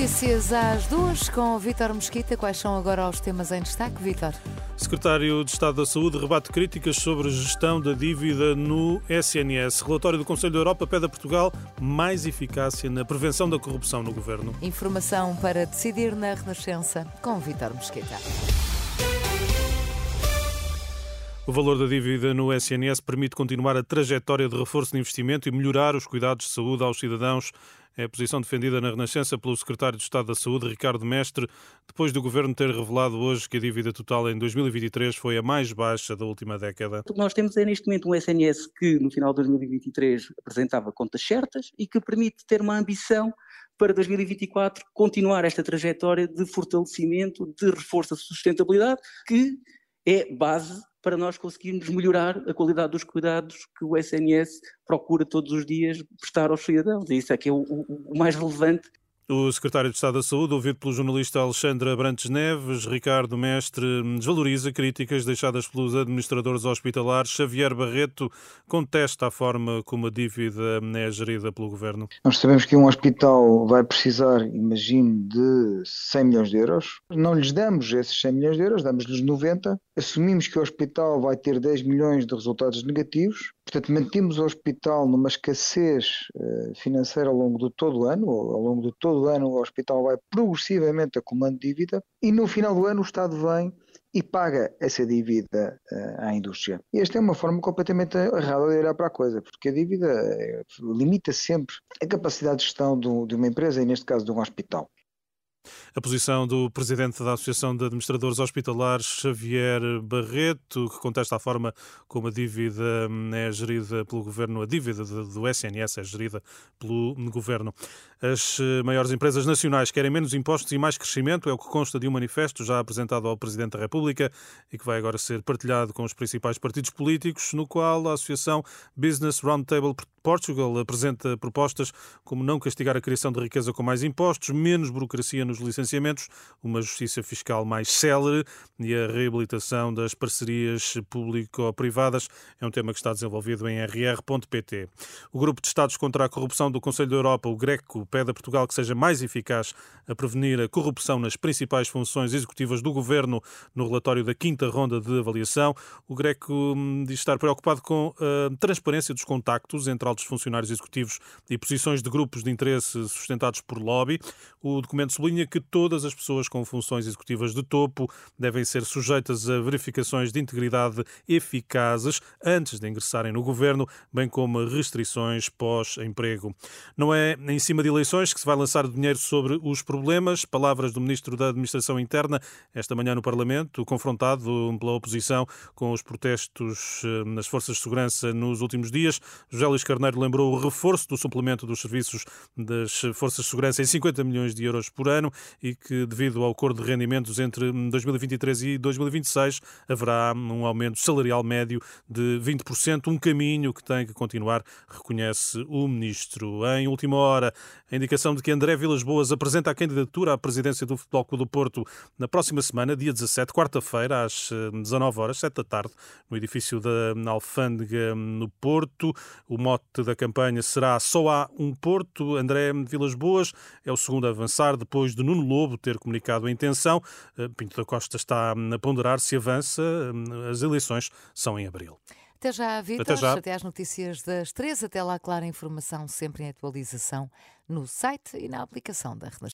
Notícias às duas com o Vítor Mesquita. Quais são agora os temas em destaque, Vítor? Secretário de Estado da Saúde rebate críticas sobre gestão da dívida no SNS. Relatório do Conselho da Europa pede a Portugal mais eficácia na prevenção da corrupção no governo. Informação para decidir na Renascença com Vítor Mesquita. O valor da dívida no SNS permite continuar a trajetória de reforço de investimento e melhorar os cuidados de saúde aos cidadãos. É a posição defendida na Renascença pelo Secretário de Estado da Saúde, Ricardo Mestre, depois do Governo ter revelado hoje que a dívida total em 2023 foi a mais baixa da última década. O que nós temos é neste momento um SNS que no final de 2023 apresentava contas certas e que permite ter uma ambição para 2024 continuar esta trajetória de fortalecimento, de reforço da sustentabilidade, que é base para nós conseguirmos melhorar a qualidade dos cuidados que o SNS procura todos os dias prestar aos cidadãos. E isso é que é o, o, o mais relevante o secretário de Estado da Saúde, ouvido pelo jornalista Alexandre Abrantes Neves, Ricardo Mestre, desvaloriza críticas deixadas pelos administradores hospitalares. Xavier Barreto contesta a forma como a dívida é gerida pelo governo. Nós sabemos que um hospital vai precisar, imagino, de 100 milhões de euros. Não lhes damos esses 100 milhões de euros, damos-lhes 90. Assumimos que o hospital vai ter 10 milhões de resultados negativos Portanto, mantemos o hospital numa escassez uh, financeira ao longo de todo o ano, ao longo de todo o ano o hospital vai progressivamente acumulando dívida e no final do ano o Estado vem e paga essa dívida uh, à indústria. E esta é uma forma completamente errada de olhar para a coisa, porque a dívida uh, limita sempre a capacidade de gestão de uma empresa e neste caso de um hospital. A posição do presidente da Associação de Administradores Hospitalares, Xavier Barreto, que contesta a forma como a dívida hum, é gerida pelo governo, a dívida do SNS é gerida pelo governo. As eh, maiores empresas nacionais querem menos impostos e mais crescimento, é o que consta de um manifesto já apresentado ao Presidente da República e que vai agora ser partilhado com os principais partidos políticos, no qual a Associação Business Roundtable Portugal apresenta propostas como não castigar a criação de riqueza com mais impostos, menos burocracia nos licenciamentos, uma justiça fiscal mais célere e a reabilitação das parcerias público-privadas. É um tema que está desenvolvido em rr.pt. O Grupo de Estados contra a Corrupção do Conselho da Europa, o GRECO, pede a Portugal que seja mais eficaz a prevenir a corrupção nas principais funções executivas do governo no relatório da quinta ronda de avaliação. O GRECO hum, diz estar preocupado com a transparência dos contactos entre altos funcionários executivos e posições de grupos de interesse sustentados por lobby. O documento sublinha que todas as pessoas com funções executivas de topo devem ser sujeitas a verificações de integridade eficazes antes de ingressarem no governo, bem como restrições pós-emprego. Não é em cima de eleições que se vai lançar dinheiro sobre os problemas. Palavras do Ministro da Administração Interna esta manhã no Parlamento, confrontado pela oposição com os protestos eh, nas forças de segurança nos últimos dias. José Luís Carneiro lembrou o reforço do suplemento dos serviços das forças de segurança em 50 milhões de euros por ano e que, devido ao acordo de rendimentos entre 2023 e 2026, haverá um aumento salarial médio de 20%, um caminho que tem que continuar, reconhece o Ministro. Em última hora, a indicação de que André Vilas Boas apresenta a candidatura à presidência do Futebol Clube do Porto na próxima semana, dia 17, quarta-feira, às 19 eh, horas, 7 da tarde, no edifício da Alfândega, no Porto. O mote da campanha será Só há um Porto. André Vilas Boas é o segundo a avançar, depois de Nuno Lobo ter comunicado a intenção. Eh, Pinto da Costa está a ponderar se avança. Eh, as eleições são em abril. Até já, Vitor. Até, já. Até às notícias das três. Até lá, clara informação sempre em atualização no site e na aplicação da Renascença.